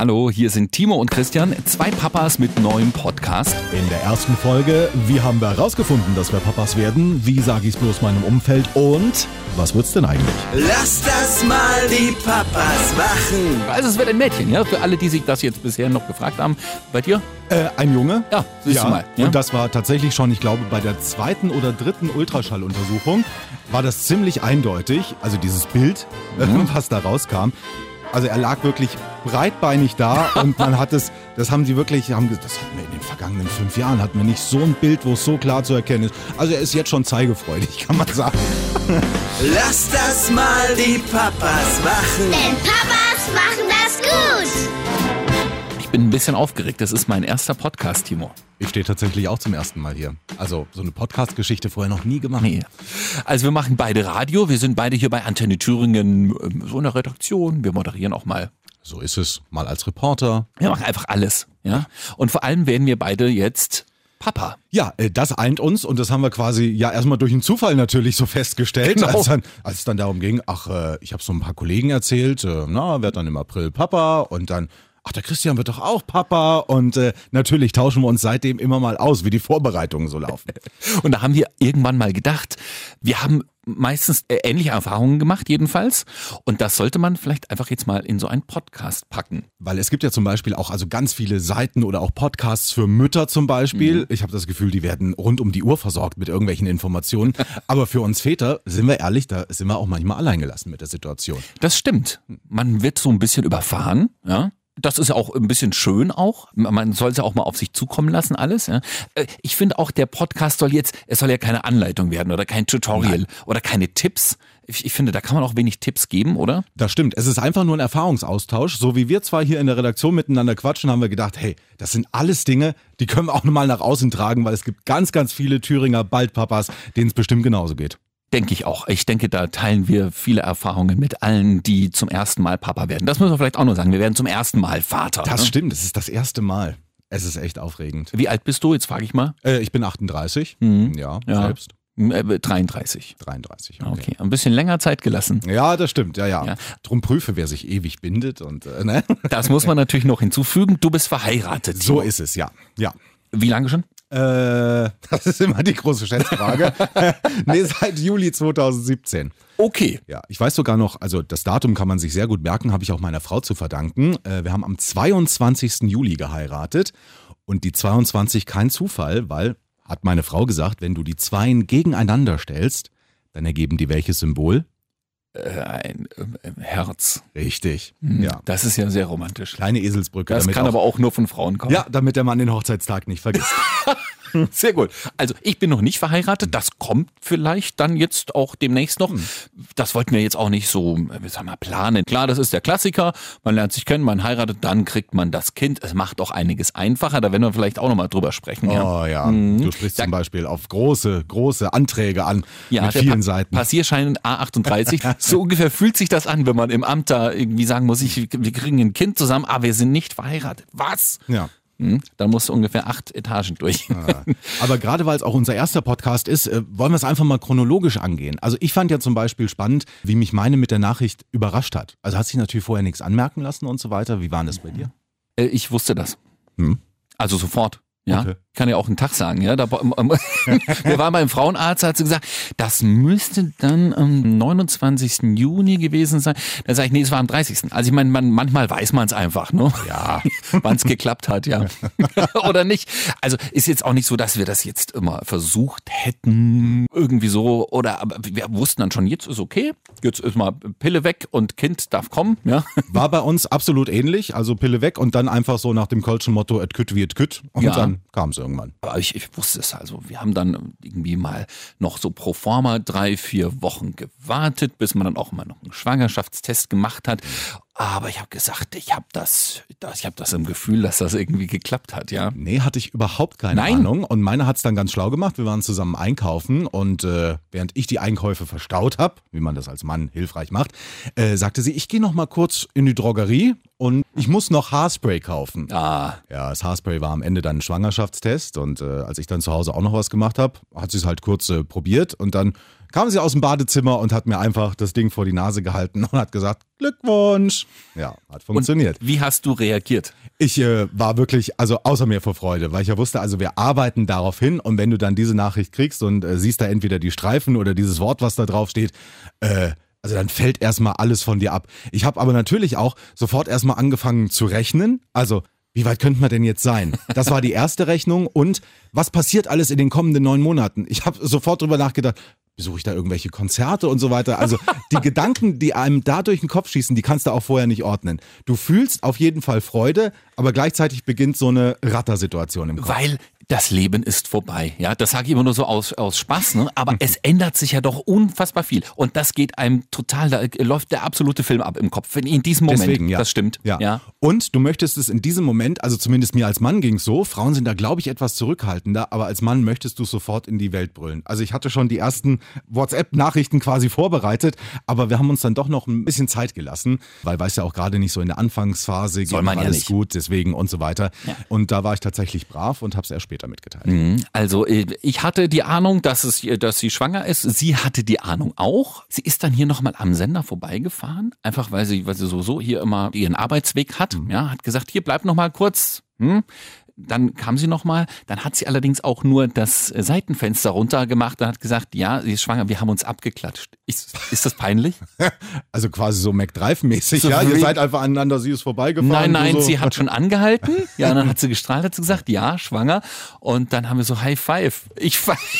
Hallo, hier sind Timo und Christian, zwei Papas mit neuem Podcast. In der ersten Folge, wie haben wir herausgefunden, dass wir Papas werden? Wie sage ich es bloß meinem Umfeld? Und was wird's denn eigentlich? Lass das mal die Papas machen. Also es wird ein Mädchen, ja, für alle, die sich das jetzt bisher noch gefragt haben. Bei dir? Äh, ein Junge? Ja, siehst du mal. Ja? Und das war tatsächlich schon, ich glaube, bei der zweiten oder dritten Ultraschalluntersuchung war das ziemlich eindeutig, also dieses Bild, Mhm. was da rauskam. Also er lag wirklich breitbeinig da und man hat es, das haben sie wirklich, haben, das hatten wir in den vergangenen fünf Jahren, hatten wir nicht so ein Bild, wo es so klar zu erkennen ist. Also er ist jetzt schon zeigefreudig, kann man sagen. Lass das mal die Papas machen. Denn Papas machen das gut. Ich bin ein bisschen aufgeregt. Das ist mein erster Podcast, Timo. Ich stehe tatsächlich auch zum ersten Mal hier. Also so eine Podcast-Geschichte vorher noch nie gemacht. Nee. Also wir machen beide Radio. Wir sind beide hier bei Antenne Thüringen ähm, so in der Redaktion. Wir moderieren auch mal. So ist es. Mal als Reporter. Wir machen einfach alles. Ja. Und vor allem werden wir beide jetzt Papa. Ja, äh, das eint uns und das haben wir quasi ja erstmal durch einen Zufall natürlich so festgestellt, Genau. als, dann, als es dann darum ging, ach, äh, ich habe so ein paar Kollegen erzählt, äh, na, werd dann im April Papa und dann, ach, der Christian wird doch auch Papa und äh, natürlich tauschen wir uns seitdem immer mal aus, wie die Vorbereitungen so laufen. Und da haben wir irgendwann mal gedacht, wir haben meistens äh, ähnliche Erfahrungen gemacht, jedenfalls. Und das sollte man vielleicht einfach jetzt mal in so einen Podcast packen. Weil es gibt ja zum Beispiel auch also ganz viele Seiten oder auch Podcasts für Mütter zum Beispiel. Ich habe das Gefühl, die werden rund um die Uhr versorgt mit irgendwelchen Informationen. Aber für uns Väter, sind wir ehrlich, da sind wir auch manchmal alleingelassen mit der Situation. Das stimmt. Man wird so ein bisschen überfahren, ja. Das ist ja auch ein bisschen schön auch. Man soll es ja auch mal auf sich zukommen lassen, alles. Ja. Äh, Ich finde auch, der Podcast soll jetzt, es soll ja keine Anleitung werden oder kein Tutorial oder keine Tipps. Ich, ich finde, da kann man auch wenig Tipps geben, oder? Das stimmt. Es ist einfach nur ein Erfahrungsaustausch. So wie wir zwar hier in der Redaktion miteinander quatschen, haben wir gedacht, hey, das sind alles Dinge, die können wir auch nochmal nach außen tragen, weil es gibt ganz, ganz viele Thüringer Baldpapas, denen es bestimmt genauso geht. Denke ich auch. Ich denke, da teilen wir viele Erfahrungen mit allen, die zum ersten Mal Papa werden. Das müssen wir vielleicht auch noch sagen. Wir werden zum ersten Mal Vater. Das ne? stimmt, es ist das erste Mal. Es ist echt aufregend. Wie alt bist du? Jetzt frage ich mal. Äh, ich bin 38. Mhm. Ja, Ja. selbst. Äh, 33. 33. Okay, ein bisschen länger Zeit gelassen. Ja, das stimmt, ja, ja. Ja. Drum prüfe, wer sich ewig bindet und äh, ne? Das muss man natürlich noch hinzufügen. Du bist verheiratet. So Timo. ist es, ja. Ja. Wie lange schon? Äh, das ist immer die große Schätzfrage. nee, seit Juli 2017. Okay. Ja, ich weiß sogar noch, also das Datum kann man sich sehr gut merken, habe ich auch meiner Frau zu verdanken. Äh, wir haben am 22. Juli geheiratet und die 22 kein Zufall, weil, hat meine Frau gesagt, wenn du die Zweien gegeneinander stellst, dann ergeben die welches Symbol? Äh, ein äh, Herz. Richtig. Hm, Ja. Das ist ja sehr romantisch. Kleine Eselsbrücke. Das damit kann auch, aber auch nur von Frauen kommen. Ja, damit der Mann den Hochzeitstag nicht vergisst. Sehr gut. Also ich bin noch nicht verheiratet. Das kommt vielleicht dann jetzt auch demnächst noch. Das wollten wir jetzt auch nicht so, äh, sagen wir, planen. Klar, das ist der Klassiker. Man lernt sich kennen, man heiratet, dann kriegt man das Kind. Es macht auch einiges einfacher. Da werden wir vielleicht auch nochmal drüber sprechen. Ja. Oh ja, du sprichst zum Beispiel auf große, große Anträge an Ja, mit vielen Pa- Seiten. Passierschein A38. so ungefähr fühlt sich das an, wenn man im Amt da irgendwie sagen muss, ich, wir kriegen ein Kind zusammen, aber wir sind nicht verheiratet. Was? Ja. Hm? Dann musst du ungefähr acht Etagen durch. Ja. Aber gerade weil es auch unser erster Podcast ist, äh, wollen wir es einfach mal chronologisch angehen. Also ich fand ja zum Beispiel spannend, wie mich meine mit der Nachricht überrascht hat. Also hat sich natürlich vorher nichts anmerken lassen und so weiter. Wie war denn das bei dir? Äh, Ich wusste das. Hm. Also sofort. Ja, Okay. Ich kann ja auch einen Tag sagen. Ja, da, ähm, wir waren beim Frauenarzt, hat sie gesagt, das müsste dann am 29. Juni gewesen sein. Da sage ich, nee, es war am 30. Also ich meine, man, manchmal weiß man es einfach, ne? Ja, wann es geklappt hat, ja. Oder nicht. Also ist jetzt auch nicht so, dass wir das jetzt immer versucht hätten, irgendwie so. Oder aber wir wussten dann schon, jetzt ist okay, jetzt ist mal Pille weg und Kind darf kommen, ja. War bei uns absolut ähnlich. Also Pille weg und dann einfach so nach dem Kölschen Motto, et kütt wie et kütt. Und Ja. dann kam es irgendwann. Aber ich, ich wusste es also. Wir haben dann irgendwie mal noch so pro forma drei, vier Wochen gewartet, bis man dann auch mal noch einen Schwangerschaftstest gemacht hat. Aber ich habe gesagt, ich habe das, das, ich habe das im Gefühl, dass das irgendwie geklappt hat, ja. Nee, hatte ich überhaupt keine Nein? Ahnung. Und meine hat es dann ganz schlau gemacht. Wir waren zusammen einkaufen und äh, während ich die Einkäufe verstaut habe, wie man das als Mann hilfreich macht, äh, sagte sie, ich gehe noch mal kurz in die Drogerie und ich muss noch Haarspray kaufen. Ah, Ja, das Haarspray war am Ende dann ein Schwangerschaftstest und äh, als ich dann zu Hause auch noch was gemacht habe, hat sie es halt kurz äh, probiert und dann kam sie aus dem Badezimmer und hat mir einfach das Ding vor die Nase gehalten und hat gesagt, Glückwunsch. Ja, hat funktioniert. Und wie hast du reagiert? Ich äh, war wirklich, also außer mir vor Freude, weil ich ja wusste, also wir arbeiten darauf hin und wenn du dann diese Nachricht kriegst und äh, siehst da entweder die Streifen oder dieses Wort, was da drauf steht, äh, also dann fällt erstmal alles von dir ab. Ich habe aber natürlich auch sofort erstmal angefangen zu rechnen. Also wie weit könnte man denn jetzt sein? Das war die erste Rechnung. Und was passiert alles in den kommenden neun Monaten? Ich habe sofort drüber nachgedacht, besuche ich da irgendwelche Konzerte und so weiter. Also die Gedanken, die einem da durch den Kopf schießen, die kannst du auch vorher nicht ordnen. Du fühlst auf jeden Fall Freude, aber gleichzeitig beginnt so eine Rattersituation im Kopf. Weil das Leben ist vorbei. Ja, das sage ich immer nur so aus, aus Spaß, ne? aber es ändert sich ja doch unfassbar viel. Und das geht einem total, da läuft der absolute Film ab im Kopf. In diesem Moment, Deswegen, ja. das stimmt. Ja. ja. Und du möchtest es in diesem Moment, also zumindest mir als Mann ging es so, Frauen sind da, glaube ich, etwas zurückhaltender, aber als Mann möchtest du sofort in die Welt brüllen. Also ich hatte schon die ersten WhatsApp-Nachrichten quasi vorbereitet, aber wir haben uns dann doch noch ein bisschen Zeit gelassen, weil weiß ja auch gerade nicht so in der Anfangsphase Soll geht man ja alles nicht. gut, deswegen und so weiter. Ja. Und da war ich tatsächlich brav und habe es erst später mitgeteilt. Mhm. Also äh, ich hatte die Ahnung, dass, es, dass sie schwanger ist. Sie hatte die Ahnung auch. Sie ist dann hier nochmal am Sender vorbeigefahren, einfach weil sie, weil sie sowieso hier immer ihren Arbeitsweg hat. Ja, hat gesagt, hier bleib noch mal kurz. Hm? Dann kam sie nochmal, dann hat sie allerdings auch nur das Seitenfenster runtergemacht und hat gesagt, ja, sie ist schwanger, wir haben uns abgeklatscht. Ist, ist das peinlich? Also quasi so McDrive-mäßig, So ja? Ihr seid einfach aneinander, sie ist vorbeigefahren. Nein, nein, so. sie hat schon angehalten. Ja, dann hat sie gestrahlt, hat sie gesagt, ja, schwanger. Und dann haben wir so High Five. Ich,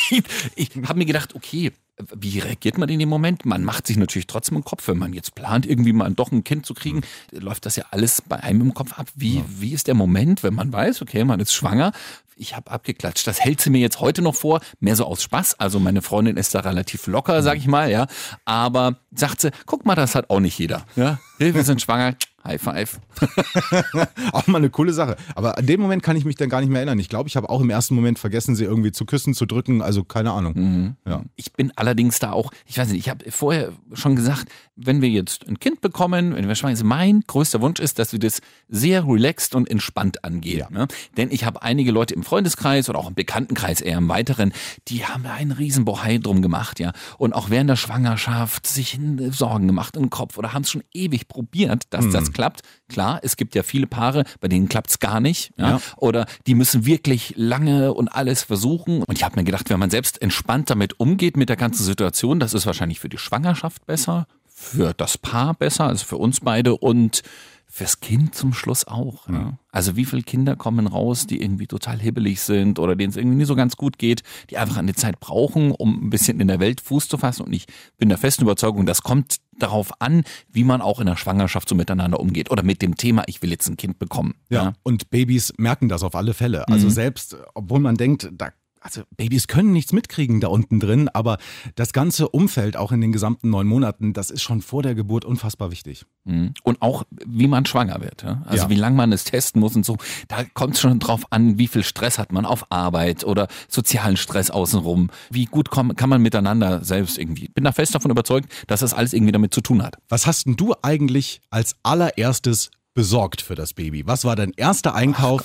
ich habe mir gedacht, okay, wie reagiert man in dem Moment? Man macht sich natürlich trotzdem im Kopf, wenn man jetzt plant, irgendwie mal doch ein Kind zu kriegen, läuft das ja alles bei einem im Kopf ab. Wie, wie ist der Moment, wenn man weiß, okay, man ist schwanger? Ich habe abgeklatscht. Das hält sie mir jetzt heute noch vor, mehr so aus Spaß. Also meine Freundin ist da relativ locker, sag ich mal, ja. Aber sagt sie, guck mal, das hat auch nicht jeder. Ja, wir sind schwanger. High Five. Auch mal eine coole Sache. Aber an dem Moment kann ich mich dann gar nicht mehr erinnern. Ich glaube, ich habe auch im ersten Moment vergessen, sie irgendwie zu küssen, zu drücken. Also keine Ahnung. Mhm. Ja. Ich bin allerdings da auch, ich weiß nicht, ich habe vorher schon gesagt, wenn wir jetzt ein Kind bekommen, wenn wir schwanger sind, mein größter Wunsch ist, dass wir das sehr relaxed und entspannt angehen. Ja. Ne? Denn ich habe einige Leute im Freundeskreis oder auch im Bekanntenkreis eher im weiteren, die haben da einen riesen Bohai drum gemacht, ja. Und auch während der Schwangerschaft sich Sorgen gemacht im Kopf oder haben es schon ewig probiert, dass Mhm. das klappt. Klar, es gibt ja viele Paare, bei denen klappt es gar nicht. Ja? Ja. Oder die müssen wirklich lange und alles versuchen. Und ich habe mir gedacht, wenn man selbst entspannt damit umgeht mit der ganzen Situation, das ist wahrscheinlich für die Schwangerschaft besser, für das Paar besser, also für uns beide und fürs Kind zum Schluss auch. Ja. Also wie viele Kinder kommen raus, die irgendwie total hibbelig sind oder denen es irgendwie nicht so ganz gut geht, die einfach eine Zeit brauchen, um ein bisschen in der Welt Fuß zu fassen. Und ich bin der festen Überzeugung, das kommt darauf an, wie man auch in der Schwangerschaft so miteinander umgeht oder mit dem Thema, ich will jetzt ein Kind bekommen. Ja. Und Babys merken das auf alle Fälle. Also Mhm. selbst, obwohl man denkt, da, also Babys können nichts mitkriegen da unten drin, aber das ganze Umfeld, auch in den gesamten neun Monaten, das ist schon vor der Geburt unfassbar wichtig. Mhm. Und auch, wie man schwanger wird. Ja? Also Ja. wie lange man es testen muss und so. Da kommt es schon drauf an, wie viel Stress hat man auf Arbeit oder sozialen Stress außenrum. Wie gut komm, kann man miteinander selbst irgendwie. Bin da fest davon überzeugt, dass das alles irgendwie damit zu tun hat. Was hast denn du eigentlich als allererstes besorgt für das Baby? Was war dein erster Einkauf,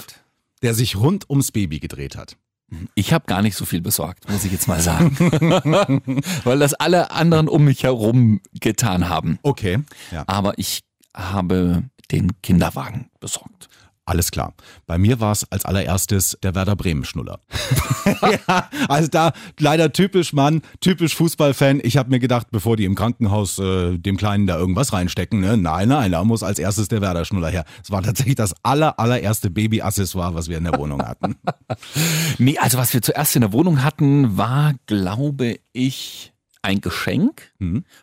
der sich rund ums Baby gedreht hat? Ich habe gar nicht so viel besorgt, muss ich jetzt mal sagen. Weil das alle anderen um mich herum getan haben. Okay, ja. Aber ich habe den Kinderwagen besorgt. Alles klar. Bei mir war es als allererstes der Werder Bremen Schnuller. ja, also da leider typisch Mann, typisch Fußballfan. Ich habe mir gedacht, bevor die im Krankenhaus äh, dem Kleinen da irgendwas reinstecken, ne? nein, nein, da muss als erstes der Werder Schnuller her. Es war tatsächlich das aller, allererste Baby-Accessoire, was wir in der Wohnung hatten. Nee, also was wir zuerst in der Wohnung hatten, war, glaube ich, ein Geschenk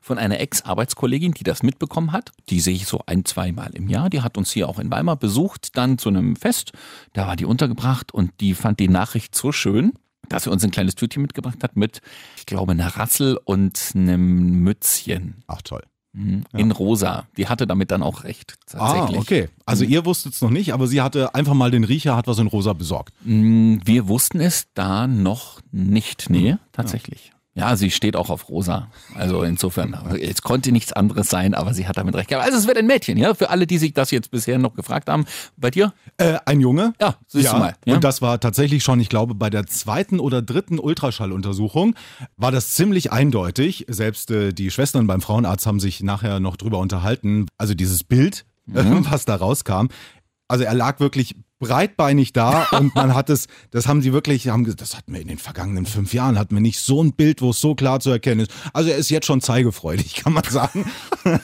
von einer Ex-Arbeitskollegin, die das mitbekommen hat. Die sehe ich so ein, zweimal im Jahr. Die hat uns hier auch in Weimar besucht, dann zu einem Fest. Da war die untergebracht und die fand die Nachricht so schön, dass sie uns ein kleines Tütchen mitgebracht hat mit, ich glaube, einer Rassel und einem Mützchen Ach toll. mhm, in rosa. Die hatte damit dann auch recht, Ah, tatsächlich. okay. Also ihr wusstet es noch nicht, aber sie hatte einfach mal den Riecher, hat was in rosa besorgt. Mm, Wir wussten es da noch nicht. Nee, tatsächlich. Ja, sie steht auch auf rosa. Also insofern, es konnte nichts anderes sein, aber sie hat damit recht gehabt. Also es wird ein Mädchen, ja, für alle, die sich das jetzt bisher noch gefragt haben. Bei dir? Äh, ein Junge. Ja, siehst du mal. Ja. Und das war tatsächlich schon, ich glaube, bei der zweiten oder dritten Ultraschalluntersuchung war das ziemlich eindeutig. Selbst äh, die Schwestern beim Frauenarzt haben sich nachher noch drüber unterhalten. Also dieses Bild, Mhm. was da rauskam. Also er lag wirklich breitbeinig da und man hat es, das haben sie wirklich, haben, ge- das hatten wir in den vergangenen fünf Jahren, hatten wir nicht so ein Bild, wo es so klar zu erkennen ist. Also er ist jetzt schon zeigefreudig, kann man sagen.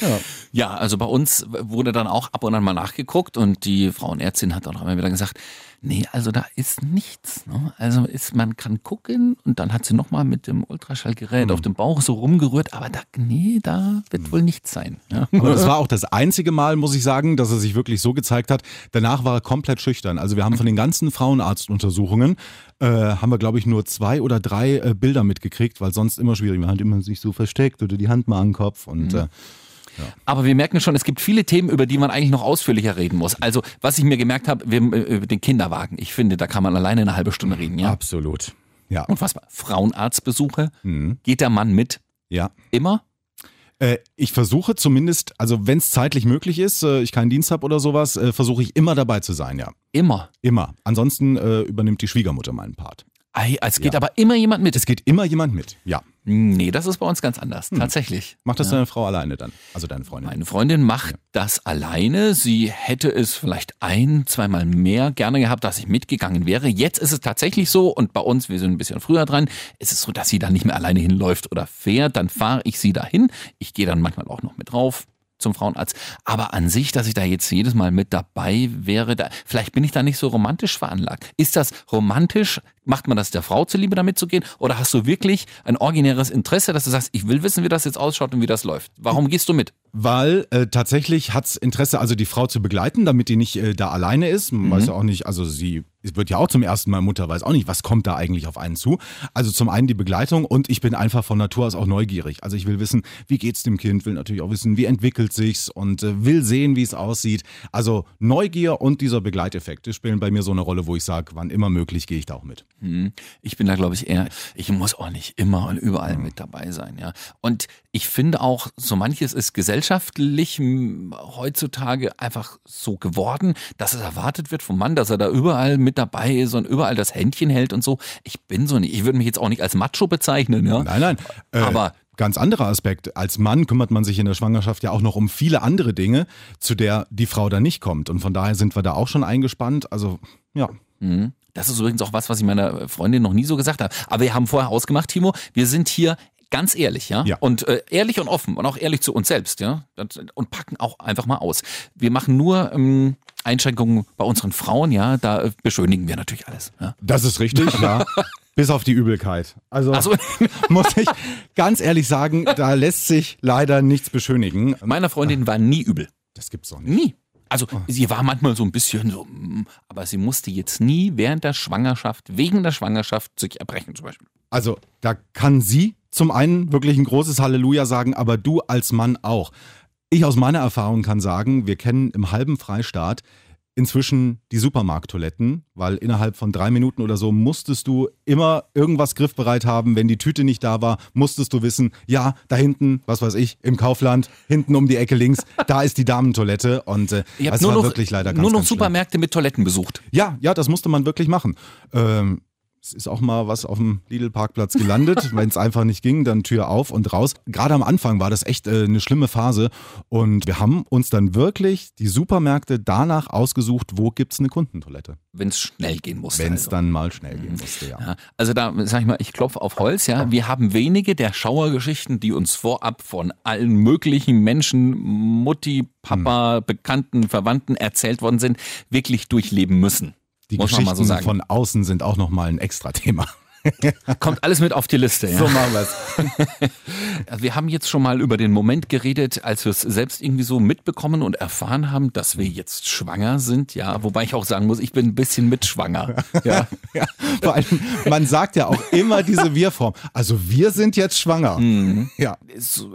Ja, also bei uns wurde dann auch ab und an mal nachgeguckt und die Frauenärztin hat auch immer wieder gesagt, nee, also da ist nichts. Ne? Also ist, man kann gucken und dann hat sie nochmal mit dem Ultraschallgerät auf dem Bauch so rumgerührt, aber da, nee, da wird wohl nichts sein. Ja. Aber das war auch das einzige Mal, muss ich sagen, dass er sich wirklich so gezeigt hat. Danach war er komplett schüchtern. Also wir haben von den ganzen Frauenarztuntersuchungen, äh, haben wir, glaube ich, nur zwei oder drei äh, Bilder mitgekriegt, weil sonst immer schwierig. Man hat immer sich so versteckt oder die Hand mal an den Kopf. Und äh, Aber wir merken schon, es gibt viele Themen, über die man eigentlich noch ausführlicher reden muss. Also, was ich mir gemerkt habe, wir, äh, über den Kinderwagen. Ich finde, da kann man alleine eine halbe Stunde reden, ja. absolut. Ja. Unfassbar. Frauenarztbesuche. Mhm. Geht der Mann mit? Ja. Immer? Äh, ich versuche zumindest, also wenn es zeitlich möglich ist, äh, ich keinen Dienst habe oder sowas, versuche ich immer dabei zu sein, ja. Immer. Immer. Ansonsten äh, übernimmt die Schwiegermutter meinen Part. Ei, es geht Ja. aber immer jemand mit. Es geht immer jemand mit. Ja. Nee, das ist bei uns ganz anders. Tatsächlich. Macht das deine Frau alleine dann? Also deine Freundin? Meine Freundin macht das alleine. Sie hätte es vielleicht ein, zweimal mehr gerne gehabt, dass ich mitgegangen wäre. Jetzt ist es tatsächlich so und bei uns, wir sind ein bisschen früher dran, ist es so, dass sie dann nicht mehr alleine hinläuft oder fährt. Dann fahre ich sie dahin. Ich gehe dann manchmal auch noch mit drauf zum Frauenarzt. Aber an sich, dass ich da jetzt jedes Mal mit dabei wäre, da, vielleicht bin ich da nicht so romantisch veranlagt. Ist das romantisch? Macht man das der Frau zuliebe, da mitzugehen? Oder hast du wirklich ein originäres Interesse, dass du sagst, ich will wissen, wie das jetzt ausschaut und wie das läuft? Warum gehst du mit? Weil äh, tatsächlich hat's Interesse, also die Frau zu begleiten, damit die nicht äh, da alleine ist. Man weiß ja auch nicht, also sie wird ja auch zum ersten Mal Mutter, weiß auch nicht, was kommt da eigentlich auf einen zu. Also zum einen die Begleitung und ich bin einfach von Natur aus auch neugierig. Also ich will wissen, wie geht's dem Kind, will natürlich auch wissen, wie entwickelt sich's und äh, will sehen, wie es aussieht. Also Neugier und dieser Begleiteffekt die spielen bei mir so eine Rolle, wo ich sage, wann immer möglich gehe ich da auch mit. Hm, Ich bin da, glaube ich, eher, ich muss auch nicht immer und überall mit dabei sein, ja. Und ich finde auch, so manches ist gesellschaftlich hm, heutzutage einfach so geworden, dass es erwartet wird vom Mann, dass er da überall mit dabei ist und überall das Händchen hält und so. Ich bin so nicht, ich würde mich jetzt auch nicht als Macho bezeichnen, ja. Nein, nein. Äh, Aber- ganz anderer Aspekt. Als Mann kümmert man sich in der Schwangerschaft ja auch noch um viele andere Dinge, zu der die Frau dann nicht kommt. Und von daher sind wir da auch schon eingespannt. Also ja. Mhm. Das ist übrigens auch was, was ich meiner Freundin noch nie so gesagt habe. Aber wir haben vorher ausgemacht, Timo, wir sind hier ganz ehrlich, ja? Ja. Und äh, ehrlich und offen und auch ehrlich zu uns selbst, ja? Und packen auch einfach mal aus. Wir machen nur ähm, Einschränkungen bei unseren Frauen, ja? Da äh, beschönigen wir natürlich alles. Ja? Das ist richtig, ja. Bis auf die Übelkeit. Also so. muss ich ganz ehrlich sagen, da lässt sich leider nichts beschönigen. Meiner Freundin war nie übel. Das gibt's doch nicht. Nie. Also sie war manchmal so ein bisschen so, mm, aber sie musste jetzt nie während der Schwangerschaft, wegen der Schwangerschaft sich erbrechen zum Beispiel. Also da kann sie zum einen wirklich ein großes Halleluja sagen, aber du als Mann auch. Ich aus meiner Erfahrung kann sagen, wir kennen im halben Freistaat inzwischen die Supermarkttoiletten, weil innerhalb von drei Minuten oder so musstest du immer irgendwas griffbereit haben. Wenn die Tüte nicht da war, musstest du wissen, ja, da hinten, was weiß ich, im Kaufland, hinten um die Ecke links, da ist die Damentoilette. Und äh, Ihr habt das nur war noch, wirklich leider ganz, nur noch ganz schlimm. Supermärkte mit Toiletten besucht. Ja, ja, das musste man wirklich machen. Ähm, es ist auch mal was auf dem Lidl-Parkplatz gelandet. Wenn es einfach nicht ging, dann Tür auf und raus. Gerade am Anfang war das echt äh, eine schlimme Phase. Und wir haben uns dann wirklich die Supermärkte danach ausgesucht, wo gibt's eine Kundentoilette. wenn es schnell gehen musste. Wenn es also. dann mal schnell gehen musste, ja. Ja, also da sag ich mal, ich klopfe auf Holz, ja. Wir haben wenige der Schauergeschichten, die uns vorab von allen möglichen Menschen, Mutti, Papa, Hm. Bekannten, Verwandten erzählt worden sind, wirklich durchleben müssen. Die Muss Geschichten so von außen sind auch nochmal ein extra Thema. Kommt alles mit auf die Liste. Ja. So machen wir's. Also Wir haben jetzt schon mal über den Moment geredet, als wir es selbst irgendwie so mitbekommen und erfahren haben, dass wir jetzt schwanger sind. Ja, wobei ich auch sagen muss, ich bin ein bisschen mitschwanger. Ja. Ja, vor allem, man sagt ja auch immer diese Wir-Form. Also wir sind jetzt schwanger. Mhm. Ja.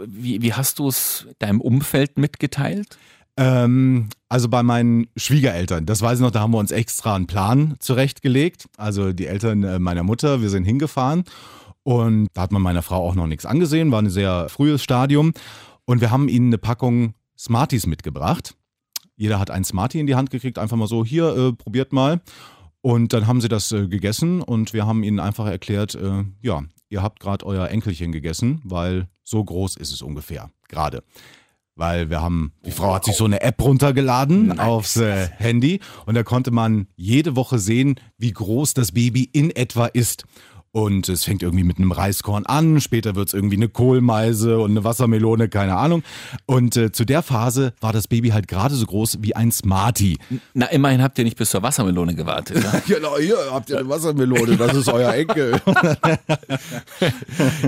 Wie, wie hast du es deinem Umfeld mitgeteilt? Ähm, also bei meinen Schwiegereltern, das weiß ich noch, da haben wir uns extra einen Plan zurechtgelegt. Also die Eltern äh, meiner Mutter, wir sind hingefahren Und da hat man meiner Frau auch noch nichts angesehen, war ein sehr frühes Stadium. Und wir haben ihnen eine Packung Smarties mitgebracht. Jeder hat ein Smartie in die Hand gekriegt, einfach mal so, hier, äh, probiert mal. Und dann haben sie das äh, gegessen und wir haben ihnen einfach erklärt, äh, ja, ihr habt gerade euer Enkelchen gegessen, weil so groß ist es ungefähr, gerade. Weil wir haben, die Frau hat sich so eine App runtergeladen aufs äh, Handy und da konnte man jede Woche sehen, wie groß das Baby in etwa ist. Und es fängt irgendwie mit einem Reiskorn an, später wird es irgendwie eine Kohlmeise und eine Wassermelone, keine Ahnung. Und äh, zu der Phase war das Baby halt gerade so groß wie ein Smartie. Na, immerhin habt ihr nicht bis zur Wassermelone gewartet. Ja, Genau, hier habt ihr eine Wassermelone, das ist euer Enkel.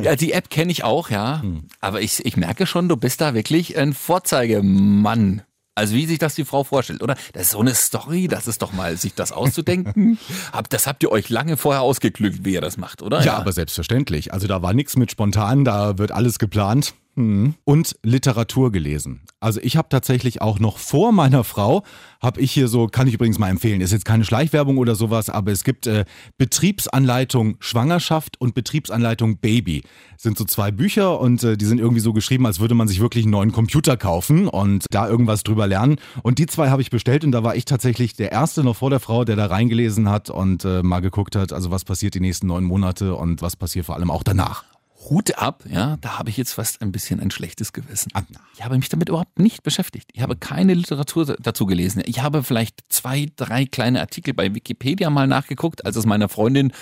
ja die App kenne ich auch, ja. Aber ich, ich merke schon, du bist da wirklich ein Vorzeigemann. Also wie sich das die Frau vorstellt, oder? Das ist so eine Story, das ist doch mal, sich das auszudenken. Hab, das habt ihr euch lange vorher ausgeklügt, wie ihr das macht, oder? Ja, aber selbstverständlich. Also da war nichts mit spontan, da wird alles geplant. Mhm. Und Literatur gelesen. Also ich habe tatsächlich auch noch vor meiner Frau, habe ich hier so, kann ich übrigens mal empfehlen, ist jetzt keine Schleichwerbung oder sowas, aber es gibt äh, Betriebsanleitung Schwangerschaft und Betriebsanleitung Baby. Das sind so zwei Bücher und äh, die sind irgendwie so geschrieben, als würde man sich wirklich einen neuen Computer kaufen und da irgendwas drüber lernen. Und die zwei habe ich bestellt und da war ich tatsächlich der Erste noch vor der Frau, der da reingelesen hat und äh, mal geguckt hat, also was passiert die nächsten neun Monate und was passiert vor allem auch danach. Hut ab, ja, da habe ich jetzt fast ein bisschen ein schlechtes Gewissen. Ich habe mich damit überhaupt nicht beschäftigt. Ich habe keine Literatur dazu gelesen. Ich habe vielleicht zwei, drei kleine Artikel bei Wikipedia mal nachgeguckt, als es meiner Freundin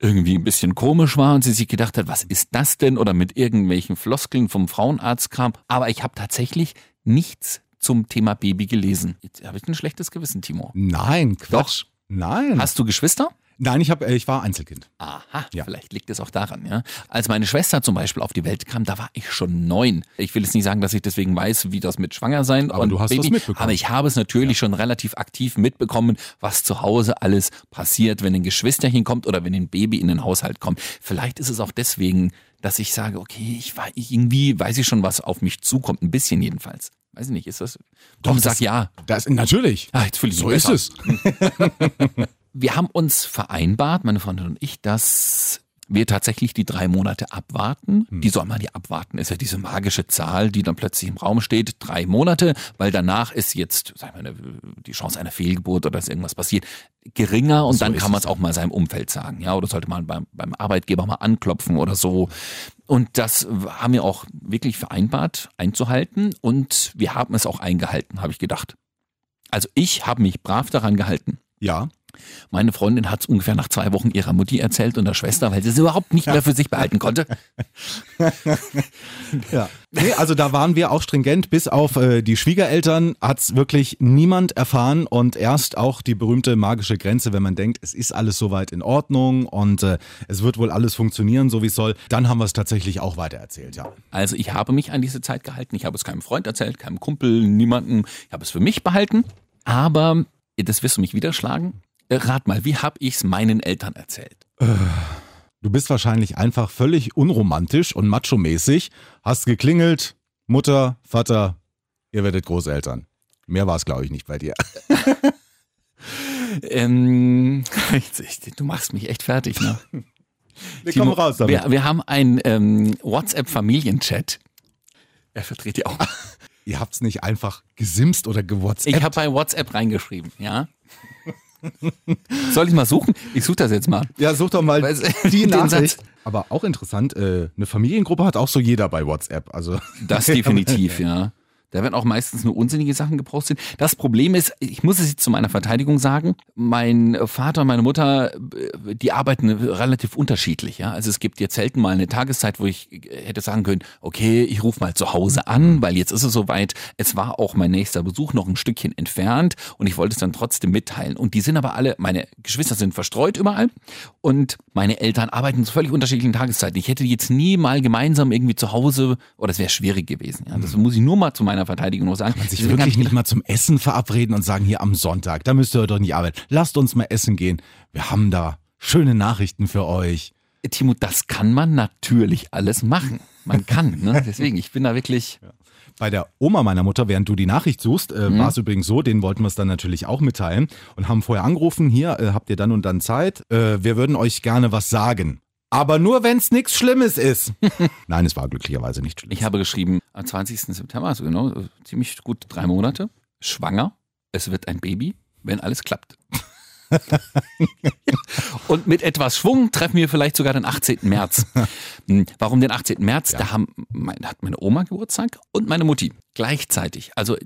irgendwie ein bisschen komisch war und sie sich gedacht hat, was ist das denn? Oder mit irgendwelchen Floskeln vom Frauenarzt kam. Aber ich habe tatsächlich nichts zum Thema Baby gelesen. Jetzt habe ich ein schlechtes Gewissen, Timo. Nein, Quatsch. Nein. Hast du Geschwister? Nein, ich, hab, äh, ich war Einzelkind. Aha, Ja. vielleicht liegt es auch daran, ja. Als meine Schwester zum Beispiel auf die Welt kam, da war ich schon neun. Ich will jetzt nicht sagen, dass ich deswegen weiß, wie das mit Schwangersein Aber und du hast Baby, das mitbekommen. aber ich habe es natürlich schon relativ aktiv mitbekommen, was zu Hause alles passiert, wenn ein Geschwisterchen kommt oder wenn ein Baby in den Haushalt kommt. Vielleicht ist es auch deswegen, dass ich sage, okay, ich war irgendwie weiß ich schon, was auf mich zukommt, ein bisschen jedenfalls. Weiß ich nicht, ist das? Doch, sag das- ja. Das, natürlich. Ah, jetzt fühle ich so ist es. Wir haben uns vereinbart, meine Freundin und ich, dass wir tatsächlich die drei Monate abwarten. Die soll man ja abwarten, ist ja diese magische Zahl, die dann plötzlich im Raum steht. Drei Monate, weil danach ist jetzt, sag ich mal, die Chance einer Fehlgeburt oder dass irgendwas passiert, geringer und So dann kann man es. es auch mal seinem Umfeld sagen. Ja, oder sollte man beim, beim Arbeitgeber mal anklopfen oder so. Und das haben wir auch wirklich vereinbart einzuhalten und wir haben es auch eingehalten, habe ich gedacht. Also ich habe mich brav daran gehalten. Ja. Meine Freundin hat es ungefähr nach zwei Wochen ihrer Mutti erzählt und der Schwester, weil sie es überhaupt nicht mehr für sich behalten konnte. ja. Nee, also da waren wir auch stringent. Bis auf äh, die Schwiegereltern hat's wirklich niemand erfahren und erst auch die berühmte magische Grenze, wenn man denkt, es ist alles soweit in Ordnung und äh, es wird wohl alles funktionieren, so wie es soll. Dann haben wir es tatsächlich auch weitererzählt, ja. Also ich habe mich an diese Zeit gehalten. Ich habe es keinem Freund erzählt, keinem Kumpel, niemandem. Ich habe es für mich behalten. Aber, das wirst du mich wieder schlagen. Äh, Rat mal, wie habe ich es meinen Eltern erzählt? Du bist wahrscheinlich einfach völlig unromantisch und macho-mäßig, hast geklingelt, Mutter, Vater, ihr werdet Großeltern. Mehr war es, glaube ich, nicht bei dir. Ähm, du machst mich echt fertig, ne? Wir Timo, kommen raus damit. Wir, wir haben einen ähm, WhatsApp-Familienchat. Er vertritt die auch. Ihr habt's nicht einfach gesimst oder gewhatsappt. Ich habe bei WhatsApp reingeschrieben, ja. Soll ich mal suchen? Ich suche das jetzt mal. Ja, such doch mal Weiß- die den Nachricht. Satz. Aber auch interessant, äh, eine Familiengruppe hat auch so jeder bei WhatsApp. Also Das definitiv, ja. Da werden auch meistens nur unsinnige Sachen gepostet. Das Problem ist, ich muss es jetzt zu meiner Verteidigung sagen, mein Vater und meine Mutter, äh, die arbeiten relativ unterschiedlich. Ja? Also es gibt jetzt selten mal eine Tageszeit, wo ich äh, hätte sagen können, okay, ich rufe mal zu Hause an, weil jetzt ist es soweit. Es war auch mein nächster Besuch noch ein Stückchen entfernt und ich wollte es dann trotzdem mitteilen. Und die sind aber alle, meine Geschwister sind verstreut überall und meine Eltern arbeiten zu völlig unterschiedlichen Tageszeiten. Ich hätte jetzt nie mal gemeinsam irgendwie zu Hause, oder es wäre schwierig gewesen. Ja? Das muss ich nur mal zu meiner Verteidigung noch sagen. Mhm. sich Deswegen hab wirklich ich nicht mal zum Essen verabreden und sagen, hier am Sonntag, da müsst ihr doch nicht arbeiten. Lasst uns mal essen gehen. Wir haben da schöne Nachrichten für euch. Timo, das kann man natürlich alles machen. Man kann, ne? Deswegen, ich bin da wirklich. Bei der Oma meiner Mutter, während du die Nachricht suchst, äh, Mhm. war es übrigens so, denen wollten wir es dann natürlich auch mitteilen und haben vorher angerufen, hier äh, habt ihr dann und dann Zeit, äh, wir würden euch gerne was sagen. Aber nur, wenn es nichts Schlimmes ist. Nein, es war glücklicherweise nicht schlimm. Ich habe geschrieben, am 20. September, also genau, ziemlich gut drei Monate, schwanger, es wird ein Baby, wenn alles klappt. Und mit etwas Schwung treffen wir vielleicht sogar den 18. März. Hm, Warum den 18. März? Da haben, mein, hat meine Oma Geburtstag und meine Mutti gleichzeitig. Also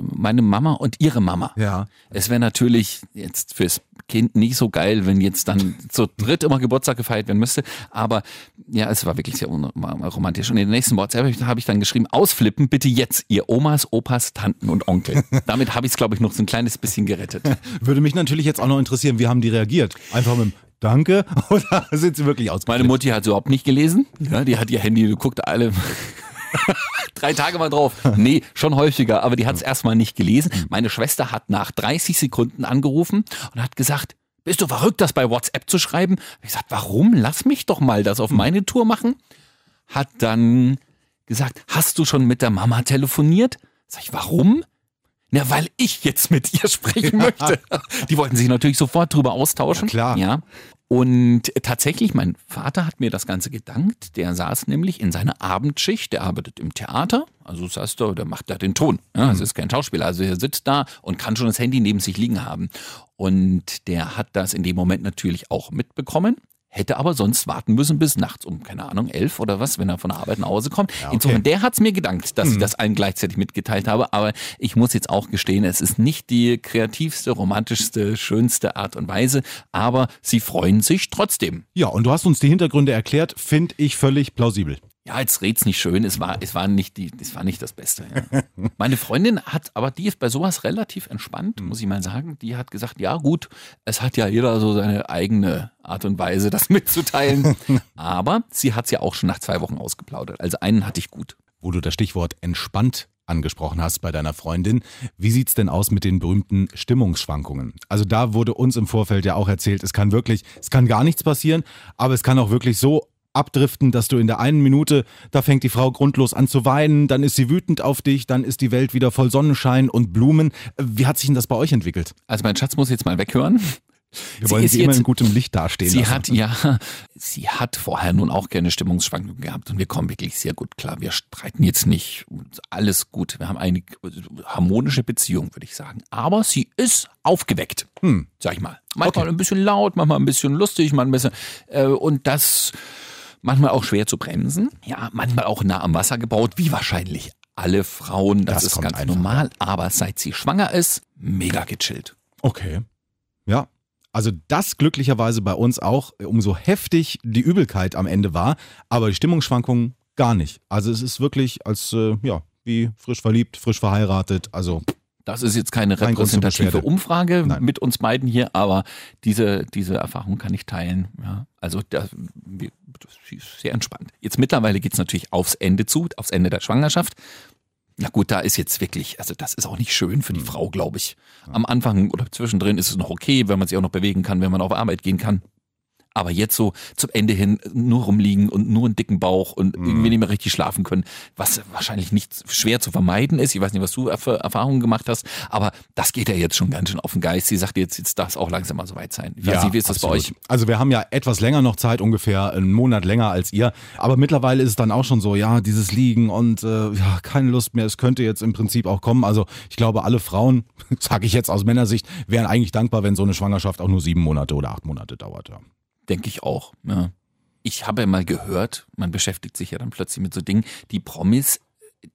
meine Mama und ihre Mama. Ja. Es wäre natürlich jetzt fürs Kind nicht so geil, wenn jetzt dann zu dritt immer Geburtstag gefeiert werden müsste. Aber ja, es war wirklich sehr unromantisch. Und in der nächsten WhatsApp habe ich- dann geschrieben, ausflippen bitte jetzt, ihr Omas, Opas, Tanten und Onkel. Damit habe ich es, glaube ich, noch so ein kleines bisschen gerettet. Würde mich natürlich jetzt auch noch interessieren, wie haben die reagiert? Einfach mit dem Danke oder sind sie wirklich Meine ausgeflippt? Mutti hat es überhaupt nicht gelesen. Ja, die hat ihr Handy, die guckt alle drei Tage mal drauf. Nee, schon häufiger, aber die hat es erstmal nicht gelesen. Meine Schwester hat nach 30 Sekunden angerufen und hat gesagt, bist du verrückt, das bei WhatsApp zu schreiben? Ich gesagt, warum? Lass mich doch mal das auf meine Tour machen. Hat dann gesagt, hast du schon mit der Mama telefoniert? Sag ich, warum? Na, weil ich jetzt mit ihr sprechen möchte. Die wollten sich natürlich sofort drüber austauschen. Ja, klar. Ja. Und tatsächlich, mein Vater hat mir das Ganze gedankt. Der saß nämlich in seiner Abendschicht, der arbeitet im Theater, also das heißt, der macht da den Ton. Ja, also ist kein Schauspieler, also er sitzt da und kann schon das Handy neben sich liegen haben. Und der hat das in dem Moment natürlich auch mitbekommen. Hätte aber sonst warten müssen bis nachts um, keine Ahnung, elf oder was, wenn er von der Arbeit nach Hause kommt. okay. Insofern, der hat's mir gedankt, dass ich das allen gleichzeitig mitgeteilt habe. Aber ich muss jetzt auch gestehen, es ist nicht die kreativste, romantischste, schönste Art und Weise. Aber sie freuen sich trotzdem. Ja, und du hast uns die Hintergründe erklärt, finde ich völlig plausibel. Ja, jetzt red's nicht schön. Es war, es war nicht die, es war nicht das Beste. Ja. Meine Freundin hat, aber die ist bei sowas relativ entspannt, muss ich mal sagen. Die hat gesagt, ja gut, es hat ja jeder so seine eigene Art und Weise, das mitzuteilen. aber sie hat's ja auch schon nach zwei Wochen ausgeplaudert. Also einen hatte ich gut. Wo du das Stichwort entspannt angesprochen hast bei deiner Freundin. Wie sieht's denn aus mit den berühmten Stimmungsschwankungen? Also da wurde uns im Vorfeld ja auch erzählt, es kann wirklich, es kann gar nichts passieren, aber es kann auch wirklich so abdriften, dass du in der einen Minute, da fängt die Frau grundlos an zu weinen, dann ist sie wütend auf dich, dann ist die Welt wieder voll Sonnenschein und Blumen. Wie hat sich denn das bei euch entwickelt? Also mein Schatz muss jetzt mal weghören. Wir wollen ist sie immer jetzt- in gutem Licht dastehen Sie lassen. hat, ja, sie hat vorher nun auch gerne Stimmungsschwankungen gehabt und wir kommen wirklich sehr gut klar. Wir streiten jetzt nicht. Alles gut. Wir haben eine harmonische Beziehung, würde ich sagen. Aber sie ist aufgeweckt, Hm. sag ich mal. Manchmal Okay. ein bisschen laut, manchmal ein bisschen lustig, manchmal ein bisschen, äh, und das manchmal auch schwer zu bremsen. Ja, manchmal auch nah am Wasser gebaut, wie wahrscheinlich alle Frauen. Das, Das ist ganz einfach, normal. Aber seit sie schwanger ist, mega gechillt. Okay. Ja. Also das glücklicherweise bei uns auch, umso heftig die Übelkeit am Ende war, aber die Stimmungsschwankungen gar nicht. Also es ist wirklich als, äh, ja, wie frisch verliebt, frisch verheiratet. Also Das ist jetzt keine repräsentative. Umfrage Nein. mit uns beiden hier, aber diese, diese Erfahrung kann ich teilen. Ja, also das, das ist sehr entspannt. Jetzt mittlerweile geht's natürlich aufs Ende zu, aufs Ende der Schwangerschaft. Na gut, da ist jetzt wirklich, also das ist auch nicht schön für die Frau, glaube ich. Am Anfang oder zwischendrin ist es noch okay, wenn man sich auch noch bewegen kann, wenn man auf Arbeit gehen kann. Aber jetzt so zum Ende hin nur rumliegen und nur einen dicken Bauch und irgendwie nicht mehr richtig schlafen können, was wahrscheinlich nicht schwer zu vermeiden ist. Ich weiß nicht, was du für Erfahrungen gemacht hast, aber das geht ja jetzt schon ganz schön auf den Geist. Sie sagt jetzt, jetzt darf es auch langsam mal soweit sein. Ich weiß nicht, wie ist das bei absolut. euch? Also wir haben ja etwas länger noch Zeit, ungefähr einen Monat länger als ihr. Aber mittlerweile ist es dann auch schon so, ja, dieses Liegen und äh, ja, keine Lust mehr. Es könnte jetzt im Prinzip auch kommen. Also ich glaube, alle Frauen, sage ich jetzt aus Männersicht, wären eigentlich dankbar, wenn so eine Schwangerschaft auch nur sieben Monate oder acht Monate dauert. Ja. Denke ich auch. Ja. Ich habe mal gehört, man beschäftigt sich ja dann plötzlich mit so Dingen, die Promis,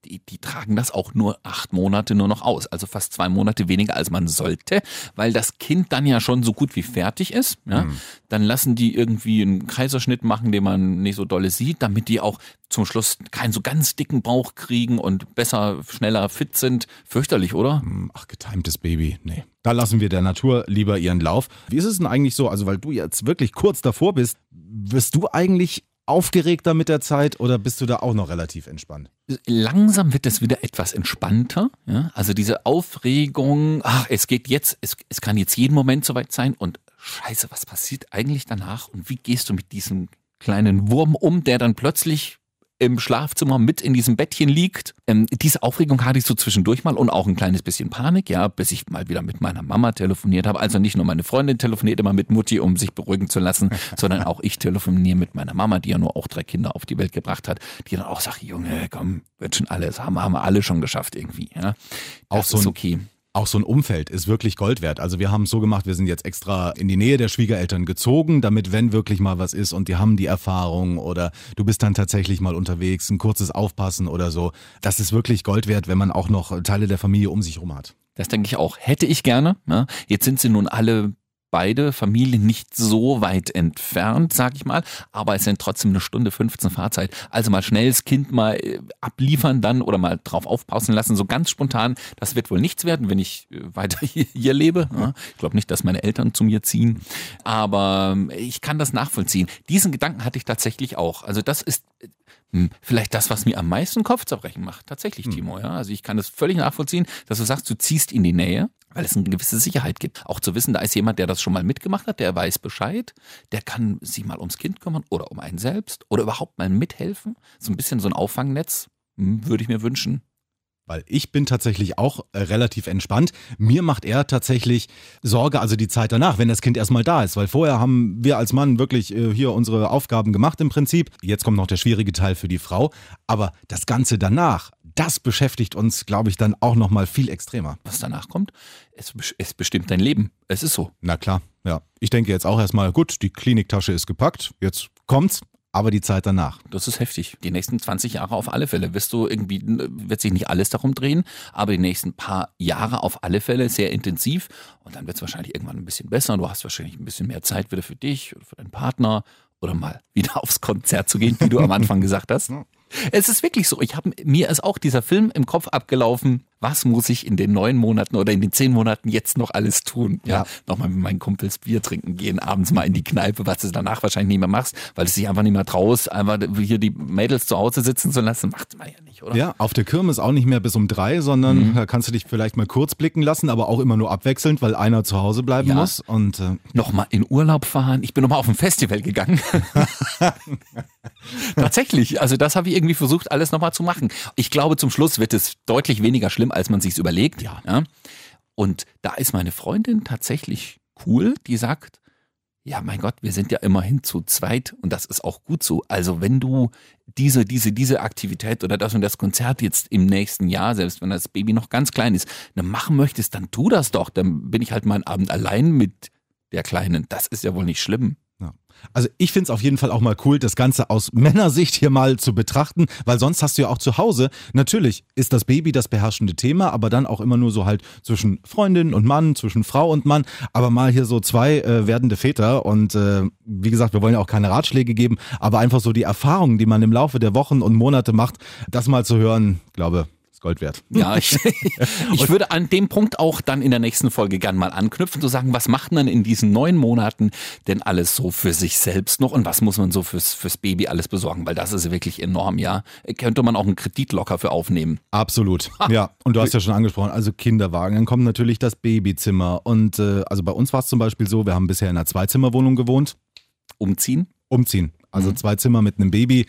die, die tragen das auch nur acht Monate nur noch aus. Also fast zwei Monate weniger als man sollte, weil das Kind dann ja schon so gut wie fertig ist. Ja? Dann lassen die irgendwie einen Kaiserschnitt machen, den man nicht so dolle sieht, damit die auch zum Schluss keinen so ganz dicken Bauch kriegen und besser, schneller fit sind. Fürchterlich, oder? Hm, Ach, getimtes Baby. Nee. Da lassen wir der Natur lieber ihren Lauf. Wie ist es denn eigentlich so? Also, weil du jetzt wirklich kurz davor bist, wirst du eigentlich aufgeregter mit der Zeit oder bist du da auch noch relativ entspannt? langsam wird es wieder etwas entspannter. Ja? Also diese Aufregung, ach, es geht jetzt, es, es kann jetzt jeden Moment soweit sein und scheiße, was passiert eigentlich danach und wie gehst du mit diesem kleinen Wurm um, der dann plötzlich im Schlafzimmer mit in diesem Bettchen liegt. Ähm, diese Aufregung hatte ich so zwischendurch mal und auch ein kleines bisschen Panik, ja, bis ich mal wieder mit meiner Mama telefoniert habe. Also nicht nur meine Freundin telefoniert immer mit Mutti, um sich beruhigen zu lassen, sondern auch ich telefoniere mit meiner Mama, die ja nur auch drei Kinder auf die Welt gebracht hat, die dann auch sagt, Junge, komm, wird schon alles, haben, haben wir alle schon geschafft irgendwie. Ja. Auch Das so ist okay. Auch so ein Umfeld ist wirklich Gold wert. Also wir haben es so gemacht, wir sind jetzt extra in die Nähe der Schwiegereltern gezogen, damit wenn wirklich mal was ist und die haben die Erfahrung oder du bist dann tatsächlich mal unterwegs, ein kurzes Aufpassen oder so. Das ist wirklich Gold wert, wenn man auch noch Teile der Familie um sich rum hat. Das denke ich auch. Hätte ich gerne. Ne? Jetzt sind sie nun alle beide Familien nicht so weit entfernt, sag ich mal, aber es sind trotzdem eine Stunde 15 Fahrzeit. Also mal schnell das Kind mal äh, abliefern dann oder mal drauf aufpassen lassen, so ganz spontan. Das wird wohl nichts werden, wenn ich äh, weiter hier, hier lebe. Ne? Ich glaube nicht, dass meine Eltern zu mir ziehen, aber ähm, ich kann das nachvollziehen. Diesen Gedanken hatte ich tatsächlich auch. Also das ist äh, hm, Vielleicht das, was mir am meisten Kopfzerbrechen macht. Tatsächlich, Timo, ja. Also ich kann das völlig nachvollziehen, dass du sagst, du ziehst in die Nähe, weil es eine gewisse Sicherheit gibt. Auch zu wissen, da ist jemand, der das schon mal mitgemacht hat, der weiß Bescheid, der kann sich mal ums Kind kümmern oder um einen selbst oder überhaupt mal mithelfen. So ein bisschen so ein Auffangnetz hm, würde ich mir wünschen. Weil ich bin tatsächlich auch äh, relativ entspannt. Mir macht er tatsächlich Sorge, also die Zeit danach, wenn das Kind erstmal da ist. Weil vorher haben wir als Mann wirklich äh, hier unsere Aufgaben gemacht im Prinzip. Jetzt kommt noch der schwierige Teil für die Frau. Aber das Ganze danach, das beschäftigt uns, glaube ich, dann auch nochmal viel extremer. Was danach kommt, es, es bestimmt dein Leben. Es ist so. Na klar, ja. Ich denke jetzt auch erstmal, gut, die Kliniktasche ist gepackt, jetzt kommt's, aber die Zeit danach. Das ist heftig. Die nächsten 20 Jahre auf alle Fälle. Wirst du irgendwie, wird sich nicht alles darum drehen, aber die nächsten paar Jahre auf alle Fälle sehr intensiv. Und dann wird es wahrscheinlich irgendwann ein bisschen besser. Du hast wahrscheinlich ein bisschen mehr Zeit wieder für dich oder für deinen Partner oder mal wieder aufs Konzert zu gehen, wie du am Anfang gesagt hast. Es ist wirklich so. Ich habe mir ist auch dieser Film im Kopf abgelaufen. Was muss ich in den neun Monaten oder in den zehn Monaten jetzt noch alles tun? Ja, Ja. nochmal mit meinen Kumpels Bier trinken gehen, abends mal in die Kneipe, was du danach wahrscheinlich nicht mehr machst, weil du dich einfach nicht mehr traust, einfach hier die Mädels zu Hause sitzen zu lassen. Macht man ja nicht, oder? Ja, auf der Kirmes auch nicht mehr bis um drei, sondern da kannst du dich vielleicht mal kurz blicken lassen, aber auch immer nur abwechselnd, weil einer zu Hause bleiben Ja. muss. Und äh, Nochmal in Urlaub fahren. Ich bin nochmal auf ein Festival gegangen. Tatsächlich. Also das habe ich irgendwie versucht, alles nochmal zu machen. Ich glaube, zum Schluss wird es deutlich weniger schlimm, als man sich überlegt. Ja. Und da ist meine Freundin tatsächlich cool, die sagt, ja, mein Gott, wir sind ja immerhin zu zweit und das ist auch gut so. Also wenn du diese, diese, diese Aktivität oder das und das Konzert jetzt im nächsten Jahr, selbst wenn das Baby noch ganz klein ist, dann machen möchtest, dann tu das doch. Dann bin ich halt mal einen Abend allein mit der Kleinen. Das ist ja wohl nicht schlimm. Also ich finde es auf jeden Fall auch mal cool, das Ganze aus Männersicht hier mal zu betrachten, weil sonst hast du ja auch zu Hause, natürlich ist das Baby das beherrschende Thema, aber dann auch immer nur so halt zwischen Freundin und Mann, zwischen Frau und Mann, aber mal hier so zwei äh, werdende Väter und äh, wie gesagt, wir wollen ja auch keine Ratschläge geben, aber einfach so die Erfahrungen, die man im Laufe der Wochen und Monate macht, das mal zu hören, glaube, ist Gold wert. Ja, ich, ich würde an dem Punkt auch dann in der nächsten Folge gern mal anknüpfen, zu sagen, was macht man in diesen neun Monaten denn alles so für sich selbst noch und was muss man so fürs, fürs Baby alles besorgen, weil das ist wirklich enorm, ja. Könnte man auch einen Kredit locker für aufnehmen. Absolut. Ja, und du hast ja schon angesprochen, also Kinderwagen, dann kommt natürlich das Babyzimmer. Und äh, also bei uns war es zum Beispiel so, wir haben bisher in einer Zweizimmerwohnung gewohnt. Umziehen. Umziehen. Also Mhm. zwei Zimmer mit einem Baby.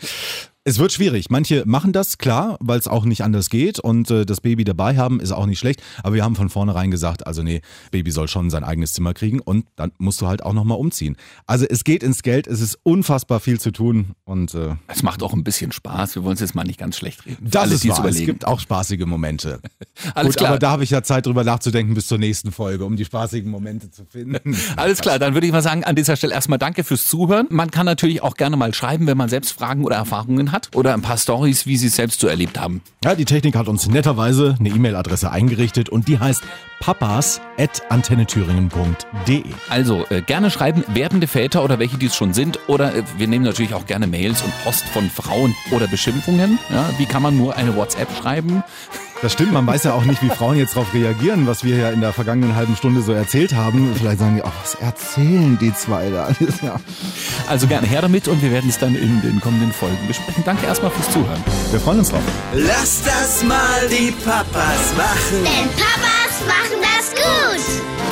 Es wird schwierig. Manche machen das, klar, weil es auch nicht anders geht. Und äh, das Baby dabei haben ist auch nicht schlecht. Aber wir haben von vornherein gesagt, also nee, Baby soll schon sein eigenes Zimmer kriegen. Und dann musst du halt auch nochmal umziehen. Also es geht ins Geld, es ist unfassbar viel zu tun. Und äh, Es macht auch ein bisschen Spaß. Wir wollen es jetzt mal nicht ganz schlecht reden. Das alle, ist die es wahr. Es überlegen. gibt auch spaßige Momente. Alles Gut, klar. aber da habe ich ja Zeit drüber nachzudenken bis zur nächsten Folge, um die spaßigen Momente zu finden. Alles klar, dann würde ich mal sagen, an dieser Stelle erstmal danke fürs Zuhören. Man kann natürlich auch gerne mal schreiben, wenn man selbst Fragen oder Erfahrungen hat oder ein paar Stories, wie sie es selbst so erlebt haben. Ja, die Technik hat uns netterweise eine E-Mail-Adresse eingerichtet und die heißt papas.antennethüringen.de. Also äh, gerne schreiben, werdende Väter oder welche, die es schon sind. Oder äh, wir nehmen natürlich auch gerne Mails und Post von Frauen oder Beschimpfungen. Ja, wie kann man nur eine WhatsApp schreiben? Das stimmt, man weiß ja auch nicht, wie Frauen jetzt darauf reagieren, was wir ja in der vergangenen halben Stunde so erzählt haben. Vielleicht sagen die, ach, was erzählen die zwei da? Ja. Also gerne her damit und wir werden es dann in den kommenden Folgen besprechen. Danke erstmal fürs Zuhören. Wir freuen uns drauf. Lass das mal die Papas machen. Denn Papas machen das gut.